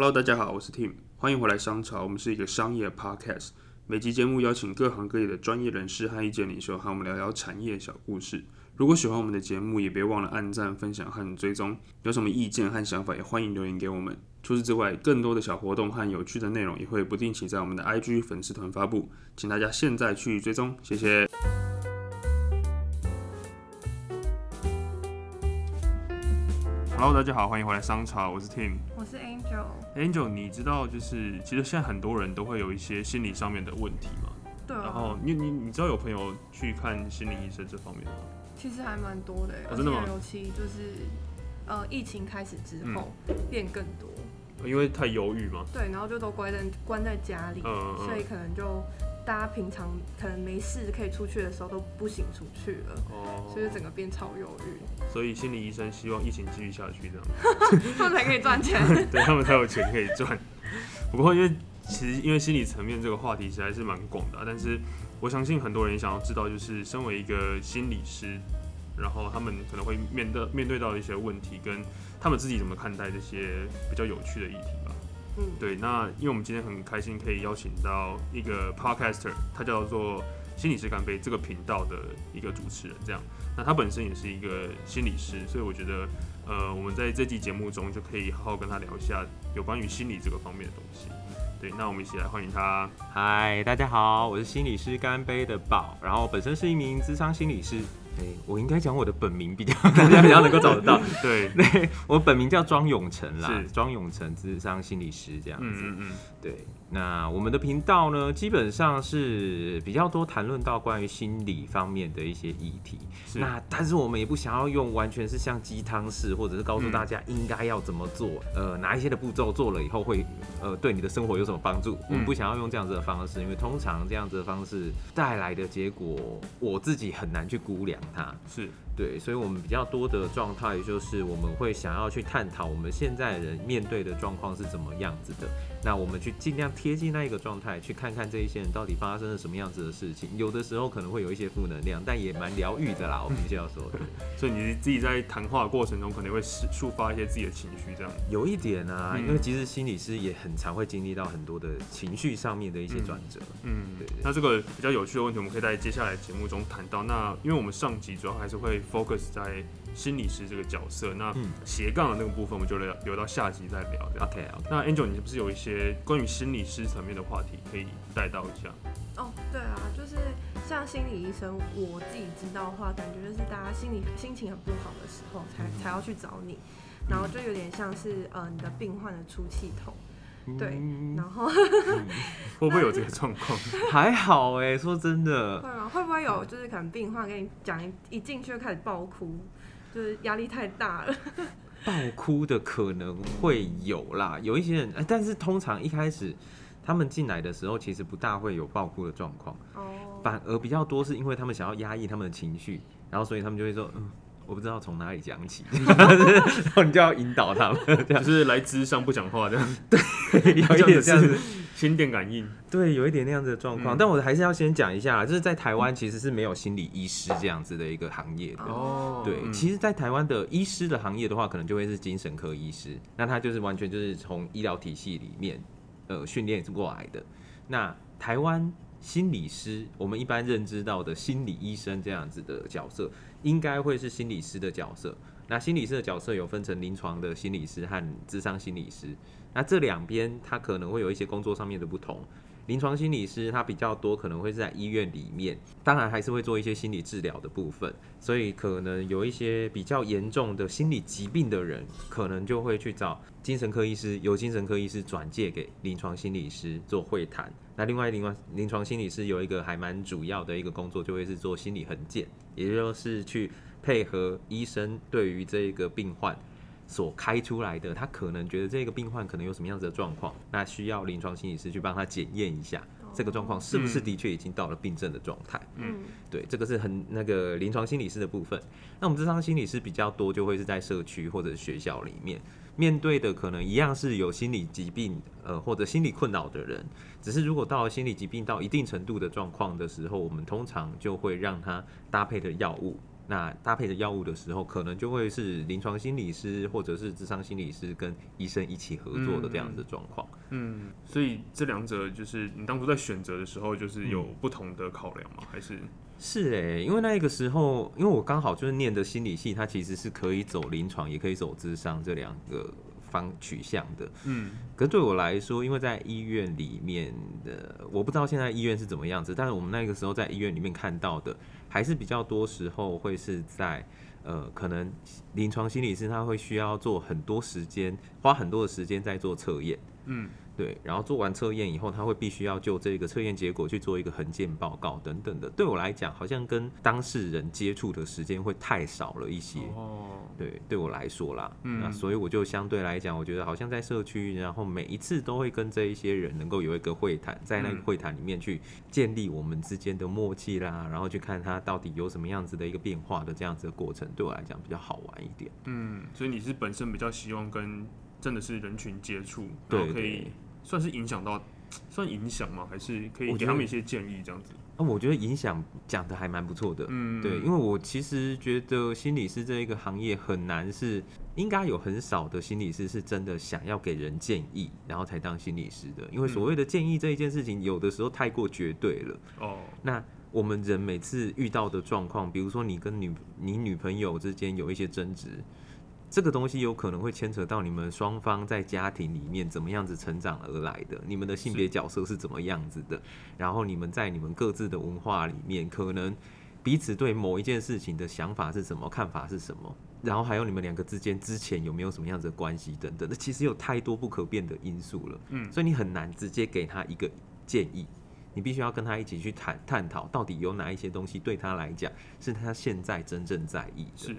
Hello，大家好，我是 Tim，欢迎回来商潮。我们是一个商业 podcast，每集节目邀请各行各业的专业人士和意见领袖，和我们聊聊产业小故事。如果喜欢我们的节目，也别忘了按赞、分享和追踪。有什么意见和想法，也欢迎留言给我们。除此之外，更多的小活动和有趣的内容也会不定期在我们的 IG 粉丝团发布，请大家现在去追踪，谢谢。Hello，大家好，欢迎回来商潮，我是 Tim，我是 Angel。Angel，你知道就是其实现在很多人都会有一些心理上面的问题嘛，对啊，然后你你你知道有朋友去看心理医生这方面的吗？其实还蛮多的，哦真的吗？尤其就是呃疫情开始之后、变更多，因为太忧郁嘛，对，然后就都关在关在家里，所以可能就大家平常可能没事可以出去的时候都不行出去了，哦，所以整个变超忧郁，所以心理医生希望疫情继续下去这样。他们才可以赚钱。对他们才有钱可以赚。不过因为其实因为心理层面这个话题实在是蛮广的啊、但是我相信很多人想要知道，就是身为一个心理师，然后他们可能会面对面对到的一些问题，跟他们自己怎么看待这些比较有趣的议题吧。嗯，对，那因为我们今天很开心可以邀请到一个 podcaster，他叫做心理师干杯这个频道的一个主持人，这样。那他本身也是一个心理师，所以我觉得，呃，我们在这期节目中就可以好好跟他聊一下有关于心理这个方面的东西。对，那我们一起来欢迎他。嗨，大家好，我是心理师干杯的宝，然后本身是一名智商心理师。哎、我应该讲我的本名比较大家 比较能够找得到。对，对我本名叫庄永成啦，庄永成智商心理师这样子。嗯嗯嗯，对，那我们的频道呢，基本上是比较多谈论到关于心理方面的一些议题。那但是我们也不想要用完全是像鸡汤式，或者是告诉大家应该要怎么做，呃，哪一些的步骤做了以后会呃对你的生活有什么帮助。我们不想要用这样子的方式，因为通常这样子的方式带来的结果，我自己很难去估量它。是对，所以我们比较多的状态就是我们会想要去探讨我们现在人面对的状况是怎么样子的，那我们去尽量贴近那一个状态，去看看这一些人到底发生了什么样子的事情。有的时候可能会有一些负能量，但也蛮疗愈的啦，我必须要说。所以你自己在谈话的过程中，可能会抒抒发一些自己的情绪，这样。有一点啊，嗯因为其实心理师也很常会经历到很多的情绪上面的一些转折。嗯对对，那这个比较有趣的问题，我们可以在接下来节目中谈到。那因为我们上集主要还是会 focus 在心理师这个角色，那嗯斜杠的那个部分，我们就留留到下集再聊。OK，那 Angel，你是不是有一些关于心理师层面的话题可以带到一下？哦，对啊，就是像心理医生，我自己知道的话，感觉就是大家心理心情很不好的时候才才要去找你，然后就有点像是呃你的病患的出气筒，对，嗯然后 会不会有这个状况？还好哎、说真的会，吗？会不会有就是可能病患跟你讲一一进去就开始爆哭，就是压力太大了？爆哭的可能会有啦，有一些人，哎但是通常一开始他们进来的时候，其实不大会有爆哭的状况，哦，反而比较多是因为他们想要压抑他们的情绪，然后所以他们就会说，嗯，我不知道从哪里讲起，然后你就要引导他们，这样就是来智商不讲话这样，对有一点这样子。心电感应。对，有一点那样子的状况，嗯但我还是要先讲一下，就是在台湾其实是没有心理医师这样子的一个行业的。哦对，嗯其实，在台湾的医师的行业的话，可能就会是精神科医师，那他就是完全就是从医疗体系里面呃训练过来的。那台湾心理师，我们一般认知到的心理医生这样子的角色，应该会是心理师的角色。那心理师的角色有分成临床的心理师和智商心理师，那这两边他可能会有一些工作上面的不同。临床心理师他比较多可能会是在医院里面，当然还是会做一些心理治疗的部分，所以可能有一些比较严重的心理疾病的人，可能就会去找精神科医师，由精神科医师转介给临床心理师做会谈。那另外临床临床心理师有一个还蛮主要的一个工作，就会是做心理横件，也就是去配合医生对于这个病患所开出来的，他可能觉得这个病患可能有什么样子的状况，那需要临床心理师去帮他检验一下这个状况是不是的确已经到了病症的状态。嗯对，这个是很那个临床心理师的部分。那我们智商心理师比较多，就会是在社区或者学校里面面对的，可能一样是有心理疾病呃或者心理困扰的人，只是如果到了心理疾病到一定程度的状况的时候，我们通常就会让他搭配的药物那搭配着药物的时候，可能就会是临床心理师或者是智商心理师跟医生一起合作的这样子的状况。嗯，所以这两者就是你当初在选择的时候，就是有不同的考量吗？还是是哎、因为那个时候，因为我刚好就是念的心理系，它其实是可以走临床，也可以走智商这两个方取向的。嗯可是对我来说，因为在医院里面的，我不知道现在医院是怎么样子，但是我们那个时候在医院里面看到的，还是比较多时候会是在呃，可能临床心理师他会需要做很多时间，花很多的时间在做测验。嗯对，然后做完测验以后，他会必须要就这个测验结果去做一个横件报告等等的。对我来讲，好像跟当事人接触的时间会太少了一些。哦，对，对我来说啦，嗯那所以我就相对来讲，我觉得好像在社区，然后每一次都会跟这一些人能够有一个会谈，在那个嗯会谈里面去建立我们之间的默契啦，然后去看他到底有什么样子的一个变化的这样子的过程，对我来讲比较好玩一点。嗯，所以你是本身比较希望跟真的是人群接触，对然后可以对算是影响到，算影响吗？还是可以给他们一些建议这样子？啊，我觉得影响讲的还蛮不错的。嗯，对，因为我其实觉得心理师这一个行业很难是，应该有很少的心理师是真的想要给人建议，然后才当心理师的。因为所谓的建议这一件事情，有的时候太过绝对了。哦，那我们人每次遇到的状况，比如说你跟女你女朋友之间有一些争执，这个东西有可能会牵扯到你们双方在家庭里面怎么样子成长而来的，你们的性别角色是怎么样子的，然后你们在你们各自的文化里面，可能彼此对某一件事情的想法是什么，看法是什么。然后还有你们两个之间之前有没有什么样子的关系等等，那其实有太多不可变的因素了。嗯所以你很难直接给他一个建议，你必须要跟他一起去探探讨，到底有哪一些东西对他来讲是他现在真正在意的。是，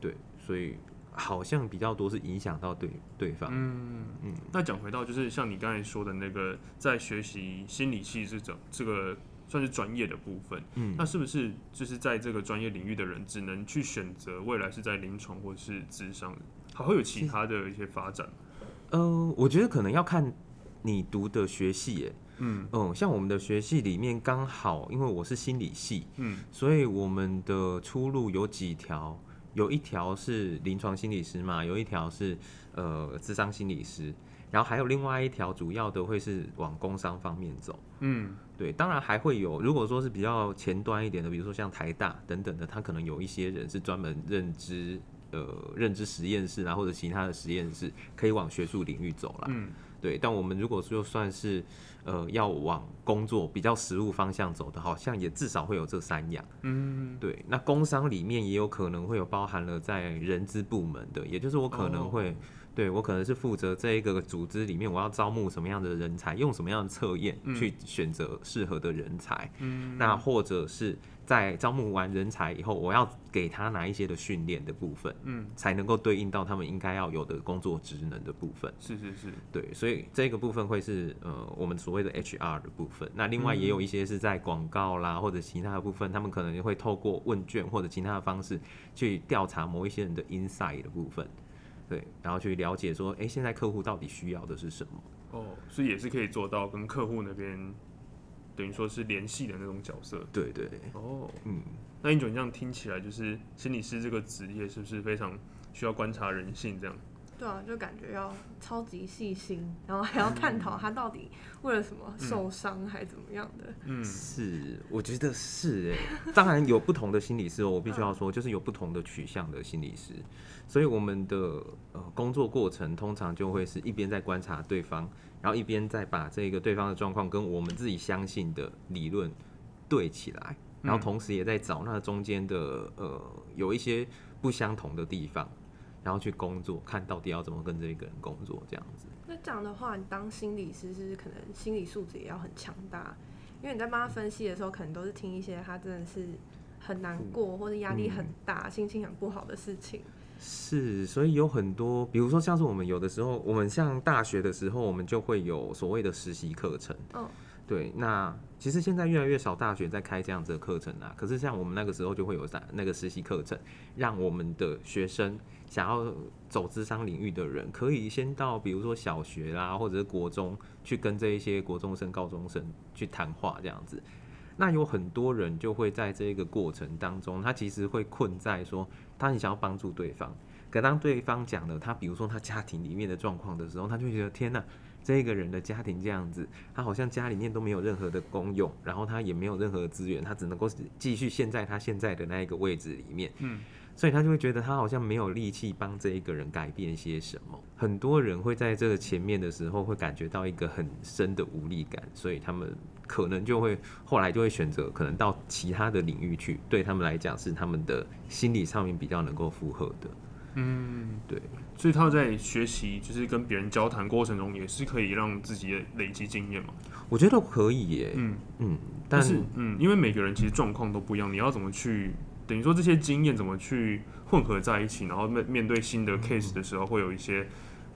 对，所以好像比较多是影响到对对方。嗯嗯。那讲回到就是像你刚才说的那个，在学习心理系这种这个算是专业的部分，嗯那是不是就是在这个专业领域的人只能去选择未来是在临床或是智商，还会有其他的一些发展？呃，我觉得可能要看你读的学系，耶。嗯嗯，像我们的学系里面刚好，因为我是心理系，嗯所以我们的出路有几条，有一条是临床心理师嘛，有一条是呃智商心理师，然后还有另外一条主要的会是往工商方面走。嗯对，当然还会有，如果说是比较前端一点的，比如说像台大等等的，他可能有一些人是专门认知呃认知实验室啊，或者其他的实验室，可以往学术领域走啦。嗯对，但我们如果就算是呃要往工作比较实务方向走的，好像也至少会有这三样。嗯对，那工商里面也有可能会有包含了在人资部门的，也就是我可能会，哦对我可能是负责这一个组织里面，我要招募什么样的人才，用什么样的测验嗯去选择适合的人才。嗯，那或者是在招募完人才以后，我要给他哪一些的训练的部分，嗯才能够对应到他们应该要有的工作职能的部分。是是是，对，所以这个部分会是呃我们所谓的 HR 的部分。那另外也有一些是在广告啦或者其他的部分，他们可能会透过问卷或者其他的方式去调查某一些人的 inside 的部分。对，然后去了解说，哎、现在客户到底需要的是什么？哦，所以也是可以做到跟客户那边等于说是联系的那种角色。对对，哦，嗯，那英九，你这样听起来就是心理师这个职业是不是非常需要观察人性这样？对啊，就感觉要超级细心，然后还要探讨他到底为了什么受伤还怎么样的。嗯。是，我觉得是哎，当然有不同的心理师哦，我必须要说，就是有不同的取向的心理师，所以我们的呃工作过程通常就会是一边在观察对方，然后一边再把这个对方的状况跟我们自己相信的理论对起来，然后同时也在找那中间的呃有一些不相同的地方，然后去工作，看到底要怎么跟这个人工作这样子。那这样的话，你当心理师是可能心理素质也要很强大？因为你在帮他分析的时候，可能都是听一些他真的是很难过或者压力很大、心情很不好的事情。是，所以有很多，比如说像是我们有的时候，我们像大学的时候，我们就会有所谓的实习课程。嗯，对，那其实现在越来越少大学在开这样子的课程啊。可是像我们那个时候就会有在那个实习课程，让我们的学生想要走智商领域的人，可以先到比如说小学啦，或者是国中去跟这一些国中生、高中生去谈话这样子。那有很多人就会在这个过程当中，他其实会困在说，他很想要帮助对方，可当对方讲了他，比如说他家庭里面的状况的时候，他就会觉得天哪，这个人的家庭这样子，他好像家里面都没有任何的功用，然后他也没有任何资源，他只能够继续陷在他现在的那一个位置里面。嗯，所以他就会觉得他好像没有力气帮这一个人改变些什么。很多人会在这个前面的时候会感觉到一个很深的无力感，所以他们可能就会后来就会选择可能到其他的领域去，对他们来讲是他们的心理上面比较能够负荷的。嗯，对，所以他在学习，就是跟别人交谈过程中，也是可以让自己的累积经验嘛。我觉得可以耶。嗯，嗯，但但是嗯，因为每个人其实状况都不一样，你要怎么去等于说这些经验怎么去混合在一起，然后面面对新的 case 的时候，会有一些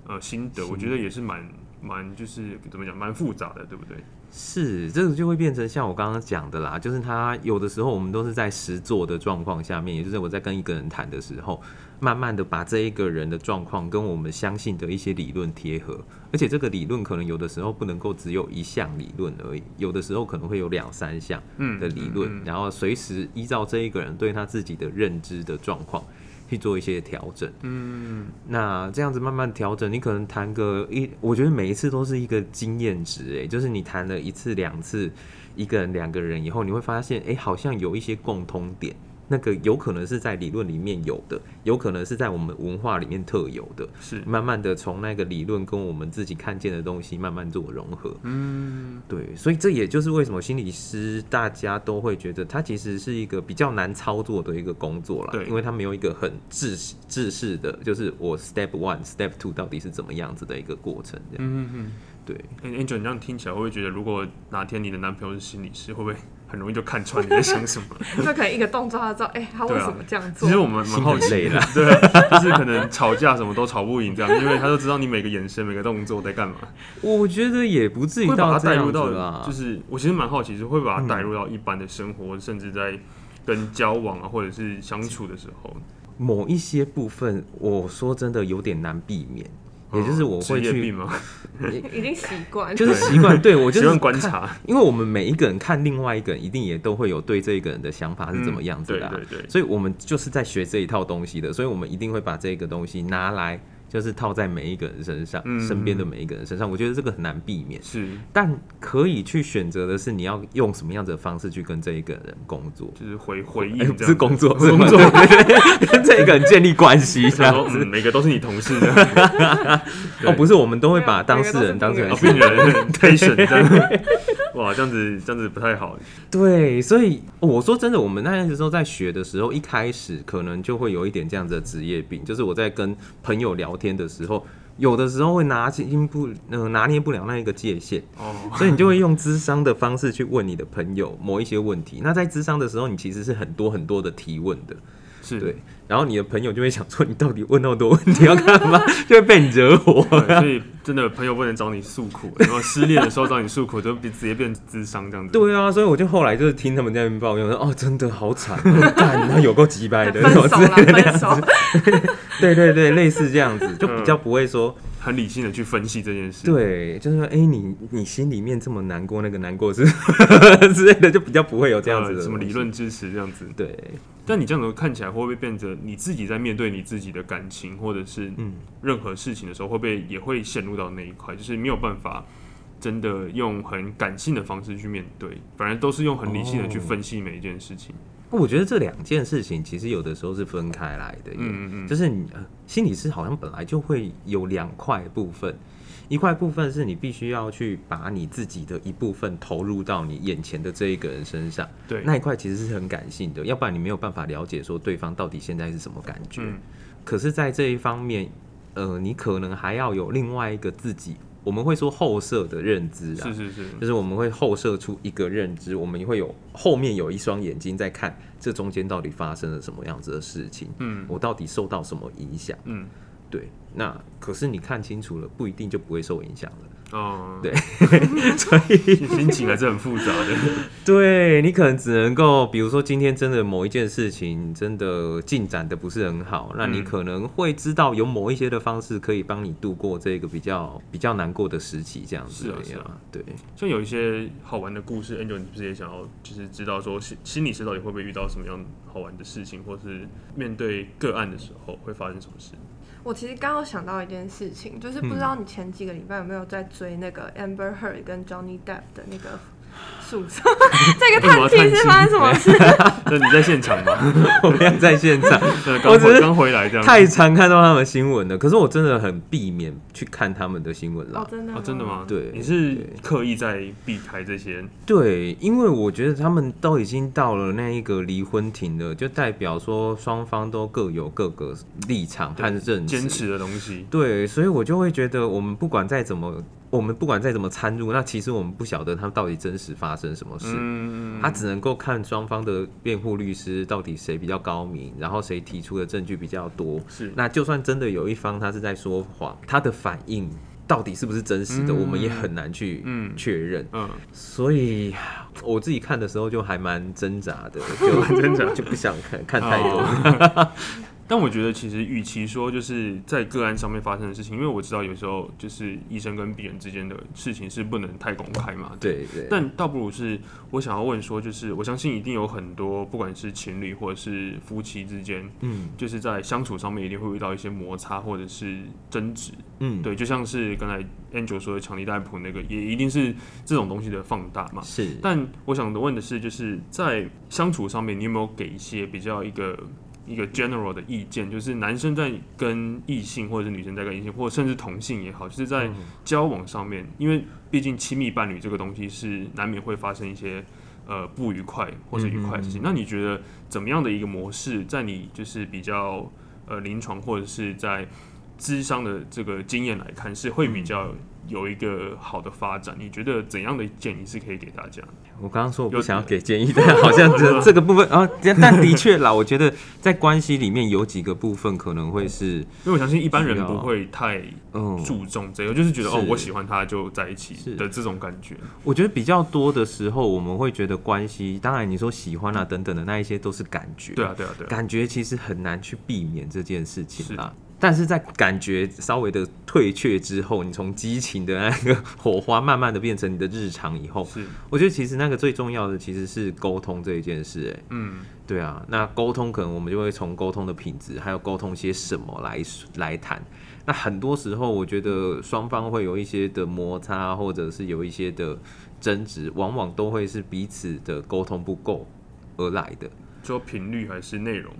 呃心得，我觉得也是蛮蛮就是怎么讲，蛮复杂的，对不对？是，这个就会变成像我刚刚讲的啦，就是他有的时候我们都是在实做的状况下面，也就是我在跟一个人谈的时候，慢慢的把这一个人的状况跟我们相信的一些理论贴合，而且这个理论可能有的时候不能够只有一项理论而已，有的时候可能会有两三项嗯的理论，嗯嗯。然后随时依照这一个人对他自己的认知的状况去做一些调整。嗯，那这样子慢慢调整，你可能谈个一，我觉得每一次都是一个经验值，哎，就是你谈了一次、两次，一个人、两个人以后，你会发现，哎，好像有一些共通点，那个有可能是在理论里面有的，有可能是在我们文化里面特有的，是，慢慢的从那个理论跟我们自己看见的东西慢慢做融合。嗯，对，所以这也就是为什么心理师大家都会觉得他其实是一个比较难操作的一个工作啦，对。因为他没有一个很制制式的，就是我 step one、step two 到底是怎么样子的一个过程，这样。嗯嗯对，嗯，Angel，你这样听起来会不会觉得，如果哪天你的男朋友是心理师，会不会很容易就看穿你在想什么？就可能一个动作他知道，哎、他为什么这样做？其实我们蛮好奇的对，就是可能吵架什么都吵不赢这样，因为他都知道你每个眼神、每个动作在干嘛，我觉得也不至于会把他到这样子带入到，就是我其实蛮好奇，是会把他带入到一般的生活，甚至在跟交往啊，或者是相处的时候，某一些部分，我说真的有点难避免，也就是我会去？已经习惯，就是习惯，对我就是喜欢观察，因为我们每一个人看另外一个人，一定也都会有对这一个人的想法是怎么样子的啊、嗯对对对，所以我们就是在学这一套东西的，所以我们一定会把这个东西拿来，就是套在每一个人身上，嗯身边的每一个人身上。我觉得这个很难避免，是。但可以去选择的是你要用什么样子的方式去跟这一个人工作。就是回回应哎这样子，不是工作，工作，对对对跟这一个人建立关系，这想说样子。嗯，每个都是你同事的，哦，不是，我们都会把当事人当成人 patient 这样，哇，这样子这样子不太好，对，所以哦我说真的，我们那时候在学的时候，一开始可能就会有一点这样子的职业病，就是我在跟朋友聊天的时候，有的时候会拿捏不呃拿捏不了那一个界限，哦，所以你就会用智商的方式去问你的朋友某一些问题。那在智商的时候，你其实是很多很多的提问的，是，对。然后你的朋友就会想说，你到底问那么多问题要干嘛？就会被你惹火。所以真的朋友不能找你诉苦，然后失恋的时候找你诉苦，就直接变智商这样子。对啊，所以我就后来就是听他们在那边抱怨说，哦，真的好惨，哦干他有够几百的，分手了，什么之类的那分样子。手，对对对，类似这样子，就比较不会说，很理性的去分析这件事。，对，就是说，哎、你你心里面这么难过，那个难过是 之类的，就比较不会有这样子的、呃什么理？论支持这样子。对，但你这样子看起来会不会变成你自己在面对你自己的感情，或者是嗯，任何事情的时候，会不会也会陷入到那一块，就是没有办法真的用很感性的方式去面对，反而都是用很理性的去哦分析每一件事情。我觉得这两件事情其实有的时候是分开来的，嗯嗯嗯，就是你、呃、心理师好像本来就会有两块部分。一块部分是你必须要去把你自己的一部分投入到你眼前的这一个人身上，对，那一块其实是很感性的，要不然你没有办法了解说对方到底现在是什么感觉。嗯可是，在这一方面，呃，你可能还要有另外一个自己，我们会说后设的认知啊，是是是，就是我们会后设出一个认知，我们会有后面有一双眼睛在看这中间到底发生了什么样子的事情，嗯我到底受到什么影响。嗯对，那可是你看清楚了，不一定就不会受影响了。哦，对，所以心情还是很复杂的。对你可能只能够，比如说今天真的某一件事情真的进展的不是很好，那你嗯可能会知道有某一些的方式可以帮你度过这个比较比较难过的时期，这样子是啊是啊。对，像有一些好玩的故事，Angel，你不是也想要就是知道说心心理师到底会不会遇到什么样好玩的事情，或是面对个案的时候会发生什么事？我其实刚刚有想到一件事情，就是不知道你前几个礼拜有没有在追那个 Amber Heard 跟 Johnny Depp 的那个诉讼？这个叹气是发生什么事？那你在现场吗？我没有在现场，对，我只是刚回来这样。太常看到他们新闻了，可是我真的很避免去看他们的新闻了。哦，真的哦，真的？吗？对你是刻意在避开这些？对，因为我觉得他们都已经到了那一个离婚庭了，就代表说双方都各有各个立场和认识坚持的东西。对，所以我就会觉得，我们不管再怎么，我们不管再怎么参入，那其实我们不晓得他们到底真实发生什么事。嗯，他只能够看双方的辩护律师到底谁比较高明，然后谁提出的证据比较多。是那就算真的有一方他是在说谎，他的反应到底是不是真实的，嗯我们也很难去嗯确认。嗯，所以我自己看的时候就还蛮挣扎的，就挣扎就不想看看太多。哦但我觉得其实，与其说就是在个案上面发生的事情，因为我知道有时候就是医生跟病人之间的事情是不能太公开嘛。对对，但倒不如是我想要问说，就是我相信一定有很多不管是情侣或者是夫妻之间，嗯就是在相处上面一定会遇到一些摩擦或者是争执。嗯，对，就像是刚才 Angel 说的强力戴普那个，也一定是这种东西的放大嘛。是，但我想问的是，就是在相处上面，你有没有给一些比较一个一个 general 的意见？就是男生在跟异性，或者是女生在跟异性，或者甚至同性也好，就是在嗯交往上面，因为毕竟亲密伴侣这个东西是难免会发生一些呃不愉快或者愉快的事情。嗯那你觉得怎么样的一个模式，在你就是比较呃临床或者是在智商的这个经验来看，是会比较有一个好的发展？你觉得怎样的建议是可以给大家？我刚刚说我不想要给建议，但好像这这个部分啊，但但的确啦，我觉得在关系里面有几个部分可能会是，因为我相信一般人不会太嗯，注重这个，就是觉得哦，我喜欢他就在一起是的这种感觉。我觉得比较多的时候，我们会觉得关系，当然你说喜欢啊等等的那一些都是感觉，对啊，对啊，对啊，感觉其实很难去避免这件事情啦。但是在感觉稍微的退却之后，你从激情的那个火花慢慢的变成你的日常以后，是，我觉得其实那个最重要的其实是沟通这一件事、哎，嗯，对啊，那沟通可能我们就会从沟通的品质，还有沟通些什么来来谈。那很多时候，我觉得双方会有一些的摩擦，或者是有一些的争执，往往都会是彼此的沟通不够而来的，说频率还是内容，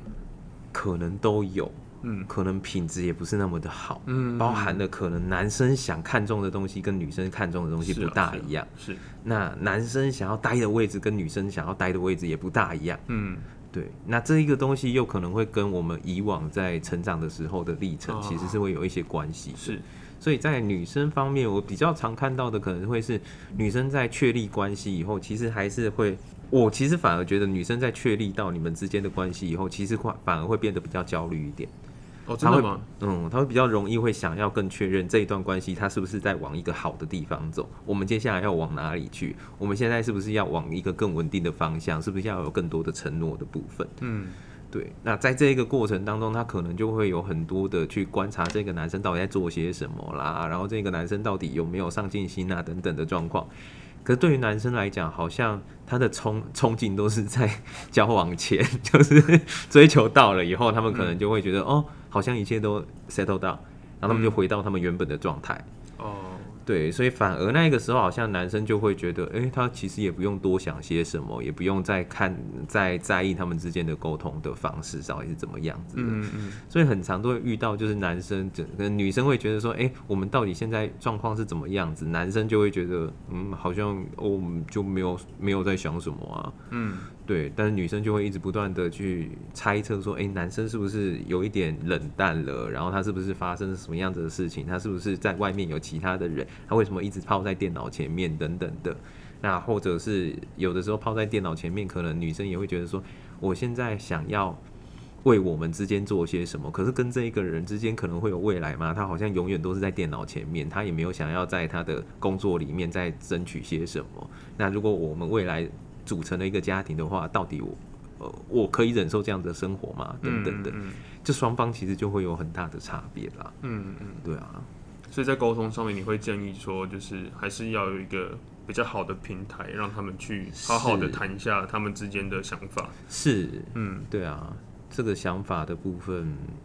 可能都有，嗯。可能品质也不是那么的好，嗯包含了可能男生想看中的东西跟女生看中的东西不是啊是啊大一样，是，那男生想要待的位置跟女生想要待的位置也不大一样。嗯，对，那这一个东西又可能会跟我们以往在成长的时候的历程哦其实是会有一些关系的。是，所以在女生方面，我比较常看到的可能会是女生在确立关系以后，其实还是会，我其实反而觉得女生在确立到你们之间的关系以后，其实会反而会变得比较焦虑一点。哦，真的吗？嗯，他会比较容易会想要更确认这一段关系，他是不是在往一个好的地方走？我们接下来要往哪里去？我们现在是不是要往一个更稳定的方向？是不是要有更多的承诺的部分？嗯，对，那在这一个过程当中，他可能就会有很多的去观察这个男生到底在做些什么啦，然后这个男生到底有没有上进心啊等等的状况。可是对于男生来讲，好像他的冲冲劲都是在交往前，就是追求到了以后，他们可能就会觉得、哦，好像一切都 settle down，，然后他们就回到他们原本的状态。哦，对，所以反而那个时候好像男生就会觉得，诶，他其实也不用多想些什么，也不用再看、再在意他们之间的沟通的方式到底是怎么样子的。嗯嗯，所以很常都会遇到，就是男生整个女生会觉得说，诶，我们到底现在状况是怎么样子？男生就会觉得，嗯，好像哦，我们就没有没有在想什么啊。嗯，对，但是女生就会一直不断的去猜测说，诶，男生是不是有一点冷淡了？然后他是不是发生了什么样子的事情？他是不是在外面有其他的人？他为什么一直泡在电脑前面等等的？那或者是有的时候泡在电脑前面，可能女生也会觉得说，我现在想要为我们之间做些什么。可是跟这一个人之间可能会有未来吗？他好像永远都是在电脑前面，他也没有想要在他的工作里面再争取些什么。那如果我们未来组成了一个家庭的话，到底我呃我可以忍受这样的生活吗？等等等，嗯这双方其实就会有很大的差别啦。嗯嗯。对啊，所以在沟通上面，你会建议说，就是还是要有一个比较好的平台，让他们去好好的谈一下他们之间的想法。是，嗯对啊，这个想法的部分，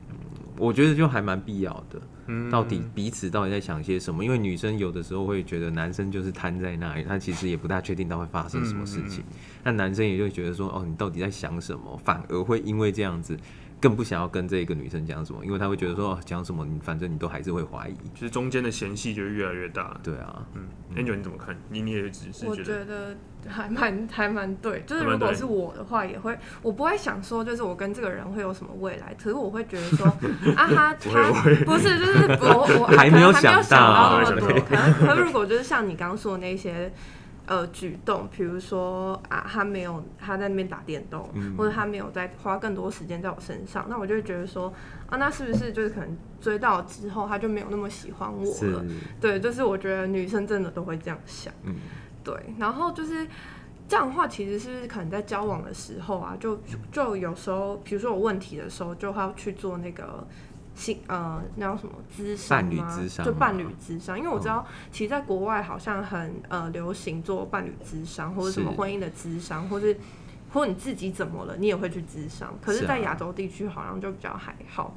嗯我觉得就还蛮必要的。嗯，到底彼此到底在想些什么？因为女生有的时候会觉得男生就是瘫在那里，他其实也不大确定他会发生什么事情。那男生也就会觉得说，哦，你到底在想什么？反而会因为这样子，更不想要跟这个女生讲什么，因为他会觉得说，哦，讲什么你反正你都还是会怀疑。就是中间的嫌隙就会越来越大。对啊，嗯，Angel 你怎么看？你你也只是我觉得还蛮还蛮对，就是如果是我的话，也会我不会想说，就是我跟这个人会有什么未来，可是我会觉得说，啊哈，他不是就是我我还没有想想到可能可是如果就是像你刚刚说的那些。呃，举动，比如说啊，他没有他在那边打电动，嗯或者他没有在花更多时间在我身上，那我就会觉得说，啊，那是不是就是可能追到之后他就没有那么喜欢我了？，对，就是我觉得女生真的都会这样想。嗯，对，然后就是这样的话，其实是可能在交往的时候啊，就就有时候，比如说有问题的时候，就会要去做那个性呃那叫什么咨商伴侣吗？就伴侣咨商，因为我知道，其实在国外好像很呃流行做伴侣咨商，或者什么婚姻的咨商，或是或你自己怎么了，你也会去咨商。可是，在亚洲地区好像就比较还好。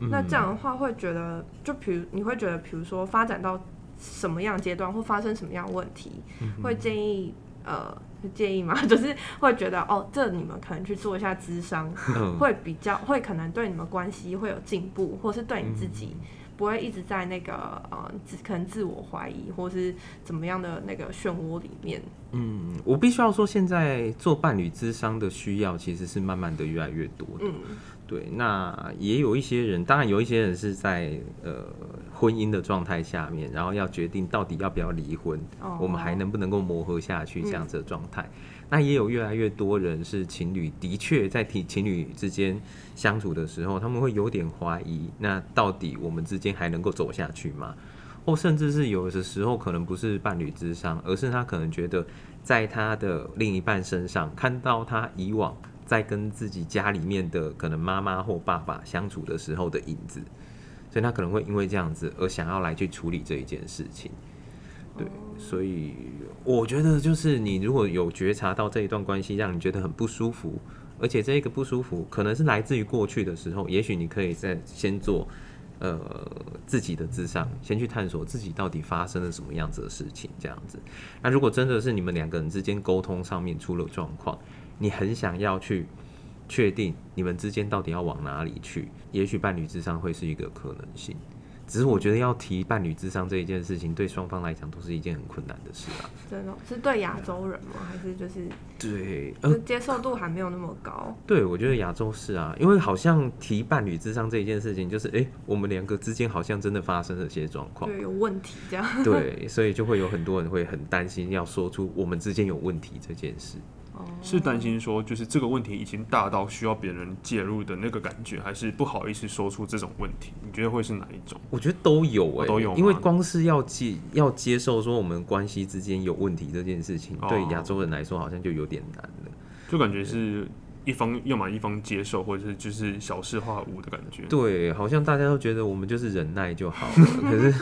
嗯。那这样的话，会觉得，就比如你会觉得，比如说发展到什么样阶段，或发生什么样问题，嗯会建议呃建议吗？就是会觉得哦，这你们可能去做一下智商，嗯会比较会可能对你们关系会有进步，或是对你自己嗯不会一直在那个呃自可能自我怀疑，或是怎么样的那个漩涡里面。嗯，我必须要说，现在做伴侣智商的需要其实是慢慢的越来越多的。嗯对，那也有一些人，当然有一些人是在呃婚姻的状态下面，然后要决定到底要不要离婚，哦我们还能不能够磨合下去这样子的状态。那也有越来越多人是情侣，的确在情情侣之间相处的时候，他们会有点怀疑，那到底我们之间还能够走下去吗？或甚至是有的时候可能不是伴侣之上，而是他可能觉得在他的另一半身上看到他以往在跟自己家里面的可能妈妈或爸爸相处的时候的影子，所以他可能会因为这样子而想要来去处理这一件事情。对，所以我觉得就是你如果有觉察到这一段关系让你觉得很不舒服，而且这个不舒服可能是来自于过去的时候，也许你可以在先做呃自己的智商，先去探索自己到底发生了什么样子的事情，这样子。那如果真的是你们两个人之间沟通上面出了状况，你很想要去确定你们之间到底要往哪里去，也许伴侣智商会是一个可能性。只是我觉得要提伴侣智商这一件事情，对双方来讲都是一件很困难的事啊。真的是对亚洲人吗？还是就是对，呃，就是接受度还没有那么高？对，我觉得亚洲是啊，因为好像提伴侣智商这一件事情，就是诶，我们两个之间好像真的发生了些状况对，有问题这样。对，所以就会有很多人会很担心，要说出我们之间有问题这件事。哦是担心说，就是这个问题已经大到需要别人介入的那个感觉，还是不好意思说出这种问题？你觉得会是哪一种？我觉得都有诶、哦都有因为光是要接要接受说我们关系之间有问题这件事情，哦对亚洲人来说好像就有点难了。就感觉是一方要么一方接受，或者是就是小事化无的感觉。对，好像大家都觉得我们就是忍耐就好了，可是，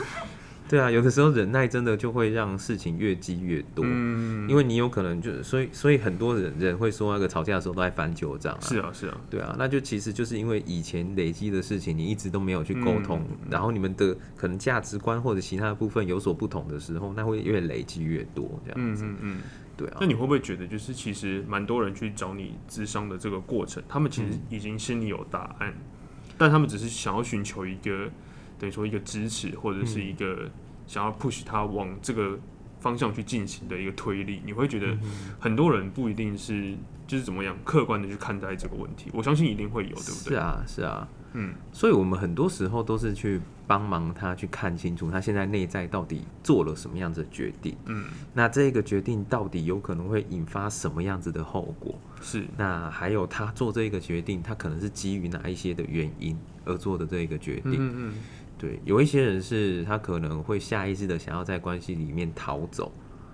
对啊，有的时候忍耐真的就会让事情越积越多。嗯，因为你有可能就是，所以所以很多人人会说那个吵架的时候都在翻旧账啊，是啊是啊，对啊，那就其实就是因为以前累积的事情，你一直都没有去沟通，嗯然后你们的可能价值观或者其他的部分有所不同的时候，那会越累积越多这样子，嗯嗯嗯。对啊那，你会不会觉得，就是其实蛮多人去找你咨商的这个过程，他们其实嗯已经心里有答案，但他们只是想要寻求一个等于说一个支持，或者是一个想要 push 他往这个方向去进行的一个推力。你会觉得嗯很多人不一定是就是怎么样客观的去看待这个问题，我相信一定会有，对不对？是啊是啊，嗯，所以我们很多时候都是去帮忙他去看清楚他现在内在到底做了什么样子的决定，嗯，那这个决定到底有可能会引发什么样子的后果？是，那还有他做这个决定，他可能是基于哪一些的原因而做的这个决定？嗯嗯对，有一些人是他可能会下意识的想要在关系里面逃走。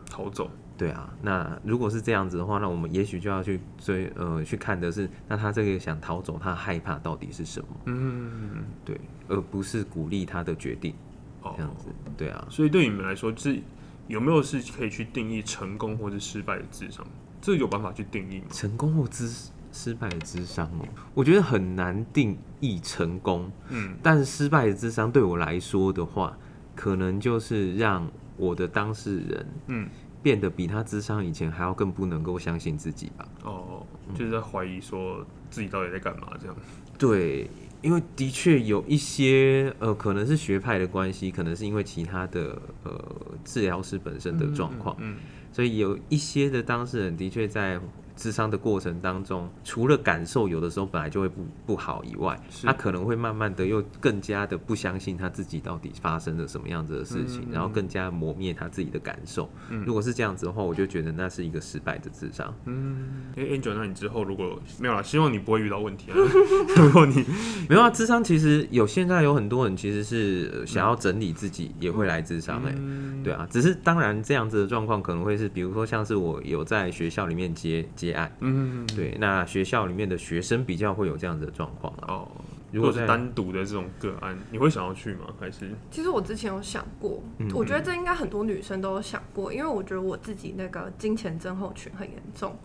逃走，对啊，那如果是这样子的话，那我们也许就要去追呃去看的是，那他这个想逃走，他害怕到底是什么？嗯，对，而不是鼓励他的决定哦这样子。对啊，所以对你们来说，就是有没有是可以去定义成功或是失败的智商？这有办法去定义吗？成功或失失败的智商哦，我觉得很难定义成功。嗯，但是失败的智商对我来说的话，可能就是让我的当事人嗯，变得比他智商以前还要更不能够相信自己吧。哦，就是在怀疑说自己到底在干嘛这样。对，因为的确有一些呃，可能是学派的关系，可能是因为其他的呃治疗师本身的状况，嗯，所以有一些的当事人的确在智商的过程当中，除了感受有的时候本来就会不不好以外，他可能会慢慢的又更加的不相信他自己到底发生了什么样子的事情，嗯然后更加磨灭他自己的感受。嗯如果是这样子的话，我就觉得那是一个失败的智商。嗯，哎、a n g e l 那你之后如果没有了，希望你不会遇到问题啊。如果你没有啊，智商其实有现在有很多人其实是呃想要整理自己，也会来智商哎、嗯对啊，只是当然这样子的状况可能会是，比如说像是我有在学校里面接接案，嗯，对，那学校里面的学生比较会有这样子的状况啊。哦，如果在如果是单独的这种个案，你会想要去吗？还是？其实我之前有想过，嗯我觉得这应该很多女生都有想过，因为我觉得我自己那个金钱症候群很严重，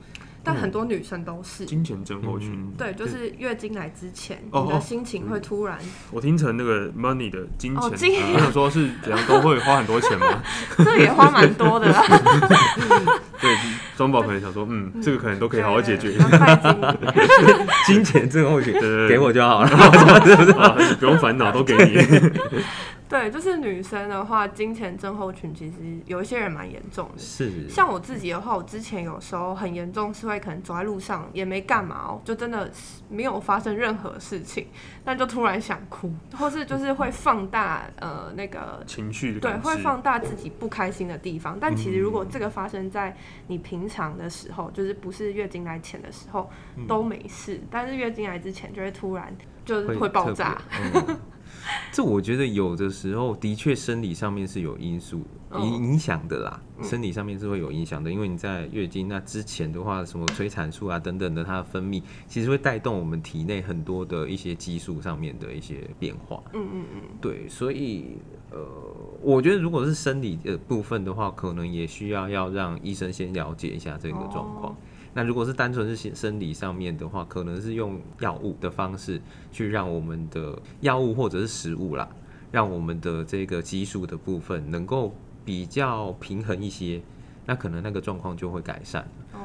但很多女生都是。金钱症候群？嗯对，就是月经来之前，哦你的心情会突然，我听成那个 money 的金钱，哦金我想说是 怎样都会花很多钱吗？这也花蛮多的啦，对，庄宝可能想说，嗯，这个可能都可以好好解决金金钱症候群对对对给我就好了。啊不用烦恼，都给你。对，就是女生的话，金钱症候群其实有一些人蛮严重的。是，像我自己的话，我之前有时候很严重，是会可能走在路上也没干嘛哦，就真的是没有发生任何事情，但就突然想哭，或是就是会放大呃那个 情绪对，会放大自己不开心的地方。但其实如果这个发生在你平常的时候，就是不是月经来前的时候都没事，但是月经来之前就会突然就是会爆炸。这我觉得有的时候的确生理上面是有因素哦影影响的啦，嗯生理上面是会有影响的，因为你在月经那之前的话，什么催产素啊等等的，它的分泌其实会带动我们体内很多的一些激素上面的一些变化。嗯嗯嗯，对，所以呃，我觉得如果是生理的部分的话，可能也需要要让医生先了解一下这个状况。哦那如果是单纯是生生理上面的话，可能是用药物的方式去让我们的药物或者是食物啦，让我们的这个激素的部分能够比较平衡一些，那可能那个状况就会改善。哦，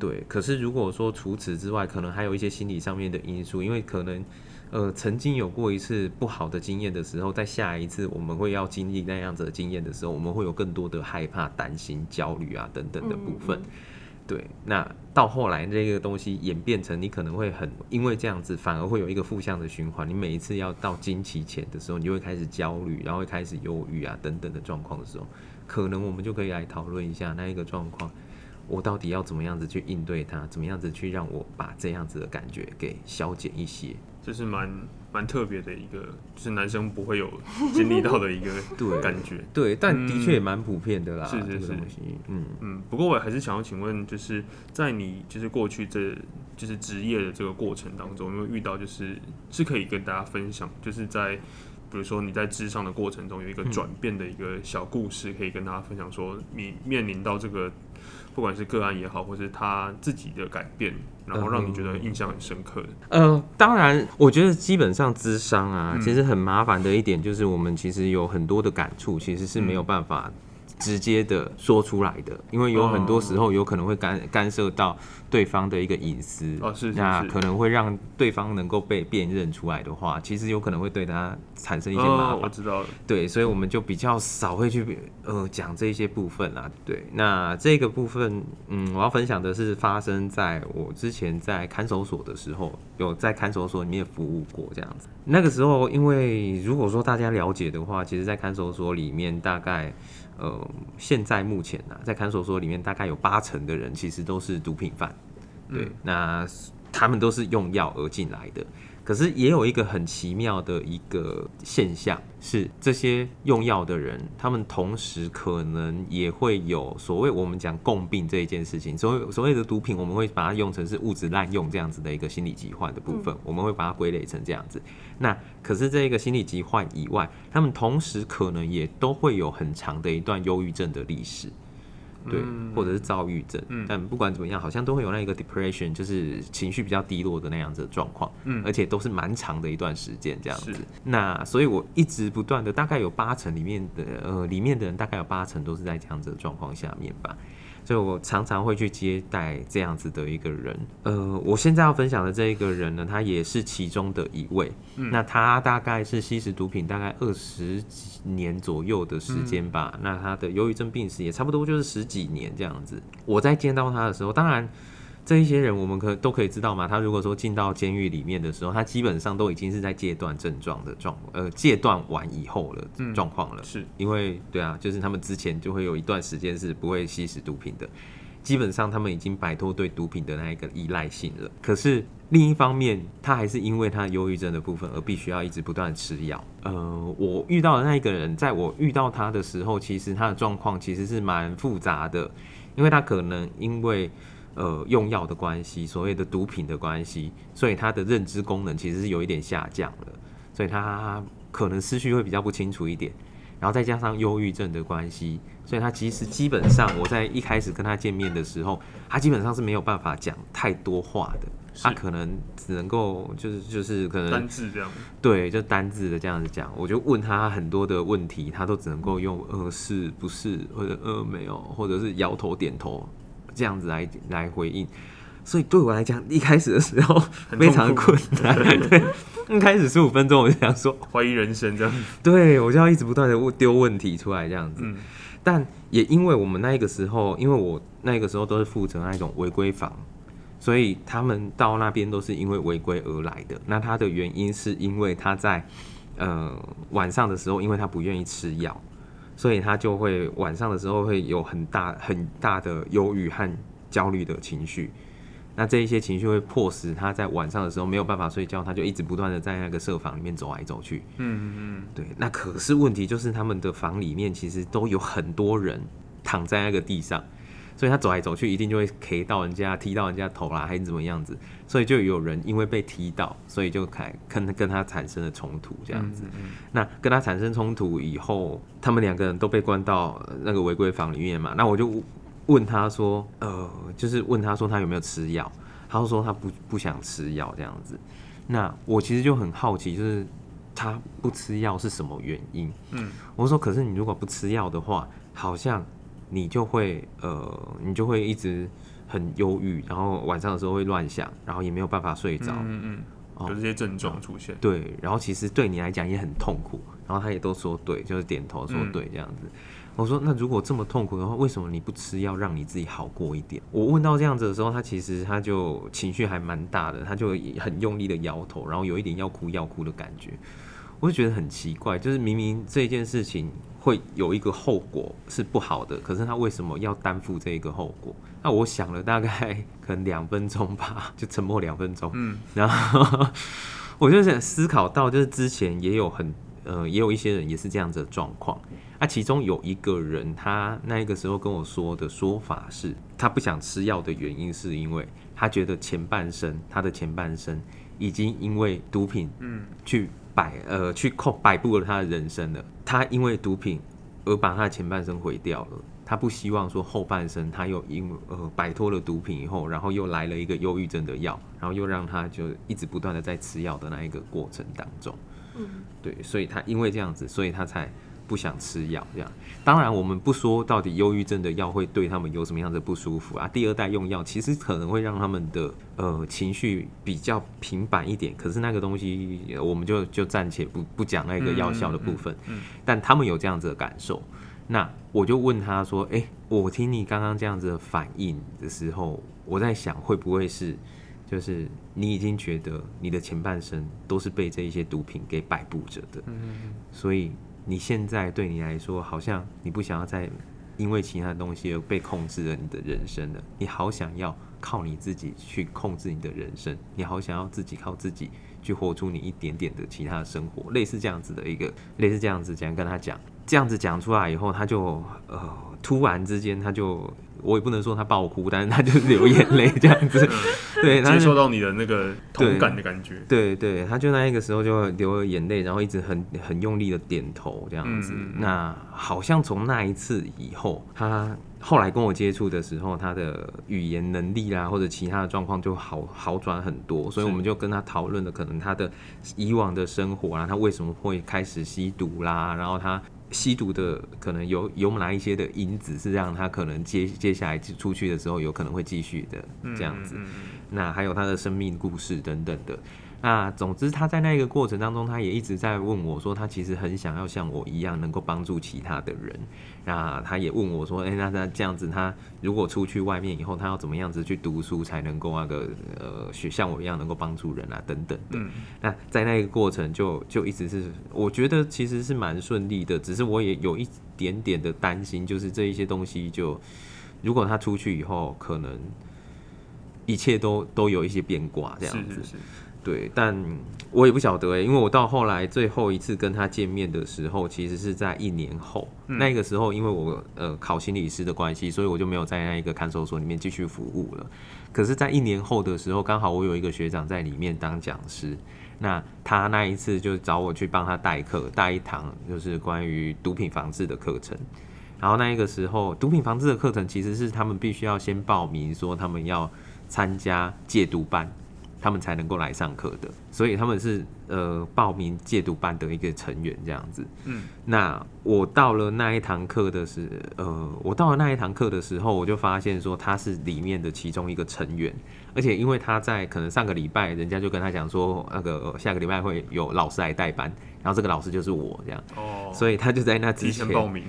对，可是如果说除此之外，可能还有一些心理上面的因素，因为可能呃曾经有过一次不好的经验的时候，在下一次我们会要经历那样子的经验的时候，我们会有更多的害怕、担心、焦虑啊等等的部分。嗯嗯对，那到后来这个东西演变成你可能会很因为这样子，反而会有一个负向的循环。你每一次要到经期前的时候，你就会开始焦虑，然后会开始忧郁啊等等的状况的时候，可能我们就可以来讨论一下那一个状况。我到底要怎么样子去应对它？怎么样子去让我把这样子的感觉给消减一些？这是蛮蛮特别的一个，就是男生不会有经历到的一个 对感觉。对，但的嗯确也蛮普遍的啦。是是是嗯，嗯，不过我还是想要请问，就是在你就是过去这就是职业的这个过程当中，有没有遇到就是是可以跟大家分享，就是在比如说你在智商的过程中有一个嗯转变的一个小故事，可以跟大家分享，说你面临到这个不管是个案也好，或是他自己的改变，然后让你觉得印象很深刻的。呃，当然，我觉得基本上智商啊，嗯其实很麻烦的一点就是，我们其实有很多的感触，其实是没有办法直接的说出来的，因为有很多时候有可能会干干涉到对方的一个隐私，哦是是是那可能会让对方能够被辨认出来的话，其实有可能会对他产生一些麻哦，烦我。知道了。对，所以我们就比较少会去呃讲这些部分啦。对，那这个部分，嗯，我要分享的是发生在我之前在看守所的时候，有在看守所里面服务过这样子。那个时候，因为如果说大家了解的话，其实，在看守所里面大概。呃，现在目前呢、在看守所里面，大概有八成的人其实都是毒品犯，对，那他们都是用药而进来的。可是也有一个很奇妙的一个现象，是这些用药的人，他们同时可能也会有所谓我们讲共病这一件事情。所谓所谓的毒品，我们会把它用成是物质滥用这样子的一个心理疾患的部分，我们会把它归类成这样子。那可是这个心理疾患以外，他们同时可能也都会有很长的一段忧郁症的历史。对，或者是躁郁症，但不管怎么样，好像都会有那一个 depression，就是情绪比较低落的那样子的状况，嗯而且都是蛮长的一段时间这样子。那所以我一直不断的，大概有八成里面的呃里面的人，大概有八成都是在这样子的状况下面吧。所以我常常会去接待这样子的一个人。呃，我现在要分享的这一个人呢，他也是其中的一位。那他大概是吸食毒品大概二十几年左右的时间吧。那他的忧郁症病史也差不多就是十几年这样子。我在见到他的时候，当然。这一些人，我们可都可以知道嘛。他如果说进到监狱里面的时候，他基本上都已经是在戒断症状的状，呃，戒断完以后的状况了。是因为对啊，就是他们之前就会有一段时间是不会吸食毒品的，基本上他们已经摆脱对毒品的那一个依赖性了。可是另一方面，他还是因为他忧郁症的部分而必须要一直不断吃药。呃，我遇到的那一个人，在我遇到他的时候，其实他的状况其实是蛮复杂的，因为他可能因为呃用药的关系，所谓的毒品的关系，所以他的认知功能其实是有一点下降了，所以他可能思绪会比较不清楚一点。然后再加上忧郁症的关系，所以他其实基本上我在一开始跟他见面的时候，他基本上是没有办法讲太多话的，他可能只能够就是就是可能单字这样。对，就单字的这样子讲，我就问他很多的问题，他都只能够用呃是不是或者呃没有，或者是摇头点头这样子来来回应。所以对我来讲，一开始的时候 非常困难。对，一开始十五分钟我就想说，怀疑人生这样。对我就要一直不断的丢问题出来这样子。嗯但也因为我们那一个时候，因为我那个时候都是负责那种违规房，所以他们到那边都是因为违规而来的。那他的原因是因为他在呃晚上的时候，因为他不愿意吃药，所以他就会晚上的时候会有很大很大的忧郁和焦虑的情绪。那这一些情绪会迫使他在晚上的时候没有办法睡觉，他就一直不断的在那个设房里面走来走去。嗯嗯对，那可是问题就是他们的房里面其实都有很多人躺在那个地上，所以他走来走去一定就会 K 到人家、踢到人家头啦，还是怎么样子，所以就有人因为被踢到，所以就开跟跟他产生了冲突这样子。嗯那跟他产生冲突以后，他们两个人都被关到那个违规房里面嘛。那我就问他说，呃，就是问他说他有没有吃药，他就说他不不想吃药这样子。那我其实就很好奇，就是他不吃药是什么原因？嗯，我说可是你如果不吃药的话，好像你就会呃，你就会一直很忧郁，然后晚上的时候会乱想，然后也没有办法睡着。嗯嗯哦这些症状出现。对，然后其实对你来讲也很痛苦，然后他也都说对，就是点头说嗯对这样子。我说那如果这么痛苦的话，为什么你不吃药让你自己好过一点？我问到这样子的时候，他其实他就情绪还蛮大的，他就很用力的摇头，然后有一点要哭要哭的感觉。我就觉得很奇怪，就是明明这件事情会有一个后果是不好的，可是他为什么要担负这一个后果？那我想了大概可能两分钟吧，就沉默两分钟，嗯然后我就想思考到，就是之前也有很呃，也有一些人也是这样子的状况。那、其中有一个人，他那个时候跟我说的说法是，他不想吃药的原因是因为他觉得前半生，他的前半生已经因为毒品嗯去摆呃去控摆布了他的人生了。他因为毒品而把他的前半生毁掉了。他不希望说后半生他又因呃摆脱了毒品以后，然后又来了一个忧郁症的药，然后又让他就一直不断的在吃药的那一个过程当中。嗯对，所以他因为这样子，所以他才不想吃药这样。当然，我们不说到底忧郁症的药会对他们有什么样的不舒服啊。第二代用药其实可能会让他们的呃情绪比较平板一点，可是那个东西我们就就暂且不不讲那个药效的部分，嗯但他们有这样子的感受。那我就问他说：“哎、我听你刚刚这样子的反应的时候，我在想会不会是，就是你已经觉得你的前半生都是被这一些毒品给摆布着的，嗯所以你现在对你来说，好像你不想要再因为其他东西而被控制了你的人生了，你好想要靠你自己去控制你的人生，你好想要自己靠自己去活出你一点点的其他的生活，类似这样子的一个，类似这样子这样跟他讲，这样子讲出来以后，他就呃突然之间他就。我也不能说他爆哭，但是他就是流眼泪这样子，对，他就接受到你的那个同感的感觉。对对，他就那一个时候就流了眼泪，然后一直很很用力的点头这样子。那好像从那一次以后，他后来跟我接触的时候，他的语言能力啦或者其他的状况就好好转很多，所以我们就跟他讨论了可能他的以往的生活啦，他为什么会开始吸毒啦，然后他。吸毒的可能有有哪一些的因子是让他可能接接下来出去的时候有可能会继续的这样子，嗯嗯嗯那还有他的生命故事等等的。那总之，他在那个过程当中，他也一直在问我说，他其实很想要像我一样，能够帮助其他的人。那他也问我说，哎、那他这样子，他如果出去外面以后，他要怎么样子去读书，才能够那个呃，学像我一样能够帮助人啊，等等的。嗯那在那个过程就就一直是，我觉得其实是蛮顺利的，只是我也有一点点的担心，就是这一些东西就，如果他出去以后，可能一切都都有一些变卦这样子。是是是，对，但我也不晓得哎，因为我到后来最后一次跟他见面的时候，其实是在一年后。嗯那个时候，因为我呃考心理师的关系，所以我就没有在那一个看守所里面继续服务了。可是，在一年后的时候，刚好我有一个学长在里面当讲师，那他那一次就找我去帮他代课，带一堂就是关于毒品防治的课程。然后那一个时候，毒品防治的课程其实是他们必须要先报名，说他们要参加戒毒班，他们才能够来上课的。所以他们是呃报名戒毒班的一个成员这样子。嗯，那我到了那一堂课的时，呃，我到了那一堂课的时候，我就发现说他是里面的其中一个成员，而且因为他在可能上个礼拜，人家就跟他讲说，那个下个礼拜会有老师来代班，然后这个老师就是我这样，哦，所以他就在那之前报名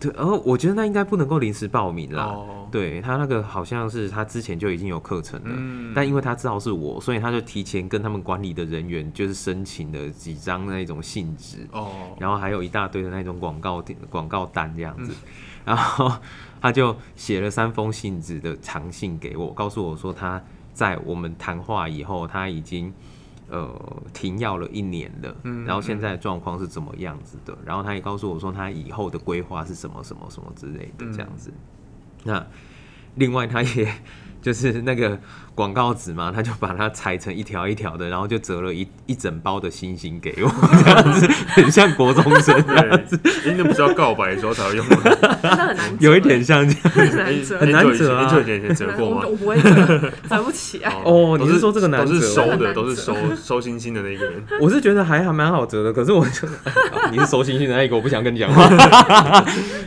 对，然后我觉得那应该不能够临时报名啦。哦，对他那个好像是他之前就已经有课程了，嗯。但因为他知道是我，所以他就提前跟他们管理的人员就是申请了几张那种信纸，哦，然后还有一大堆的那种广告广告单这样嗯。子，然后他就写了三封信纸的长信给我，告诉我说他在我们谈话以后他已经呃停药了一年了，嗯然后现在状况是怎么样子的，然后他也告诉我说他以后的规划是什么什么什么之类的这样子。那另外他也就是那个广告纸嘛，他就把它裁成一条一条的，然后就折了一一整包的星星给我，这样子很像国中生这样子，对，哎，那不是要告白的时候才会用吗？真的很难折，有一点像这样。很难折，很难折啊很久以前折过吗我？我不会折，折不起啊。哦你是说这个难都是收的，都是收收星星的那个人。我是觉得还还蛮好折的，可是我就、哎你是收星星的那一个，我不想跟你讲话。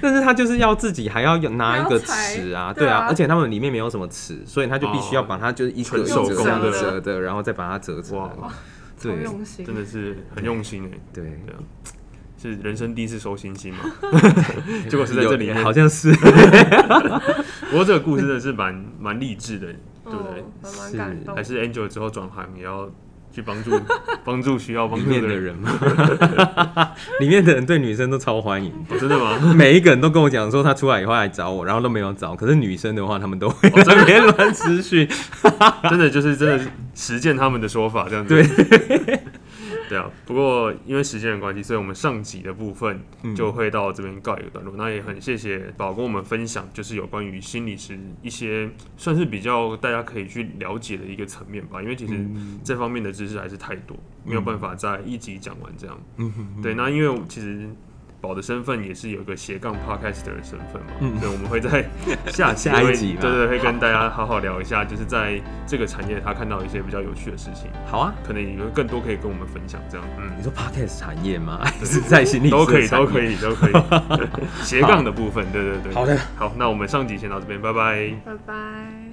但是他就是要自己还要拿一个尺啊对啊，而且他们里面没有什么尺，所以他就必须要把它就是一个纯手一个这样工的折的，然后再把它折成。哇，对，真的是很用心哎，对，是人生第一次收星星嘛？结果是在这里面，好像是 不过这个故事真的是蛮蛮励志的，对不对？是感动还。是 Angel 之后转行也要去帮助 帮助需要帮里助的人吗，里面的人对女生都超欢迎，哦真的吗？每一个人都跟我讲说他出来以后来找我，然后都没有找，可是女生的话，他们都会在那边乱私讯。真的就是真的是实践他们的说法这样子。对对啊，不过因为时间的关系，所以我们上集的部分嗯就会到这边告一个段落。那也很谢谢宝跟我们分享，就是有关于心理师一些算是比较大家可以去了解的一个层面吧。因为其实嗯这方面的知识还是太多，没有办法在一集讲完这样。嗯哼对，那因为其实宝的身份也是有一个斜杠 podcaster 的身份嘛，嗯所以我们会在 下下一集嘛对对，会跟大家好好聊一下，就是在这个产业他看到一些比较有趣的事情，好啊。可能有更多可以跟我们分享，这样，嗯你。说 podcast 产业吗？还 是在心理都可以，都可。以，都可以。斜杠的部分，对对对。好的。好，那我们上集先到这边，拜拜。拜拜。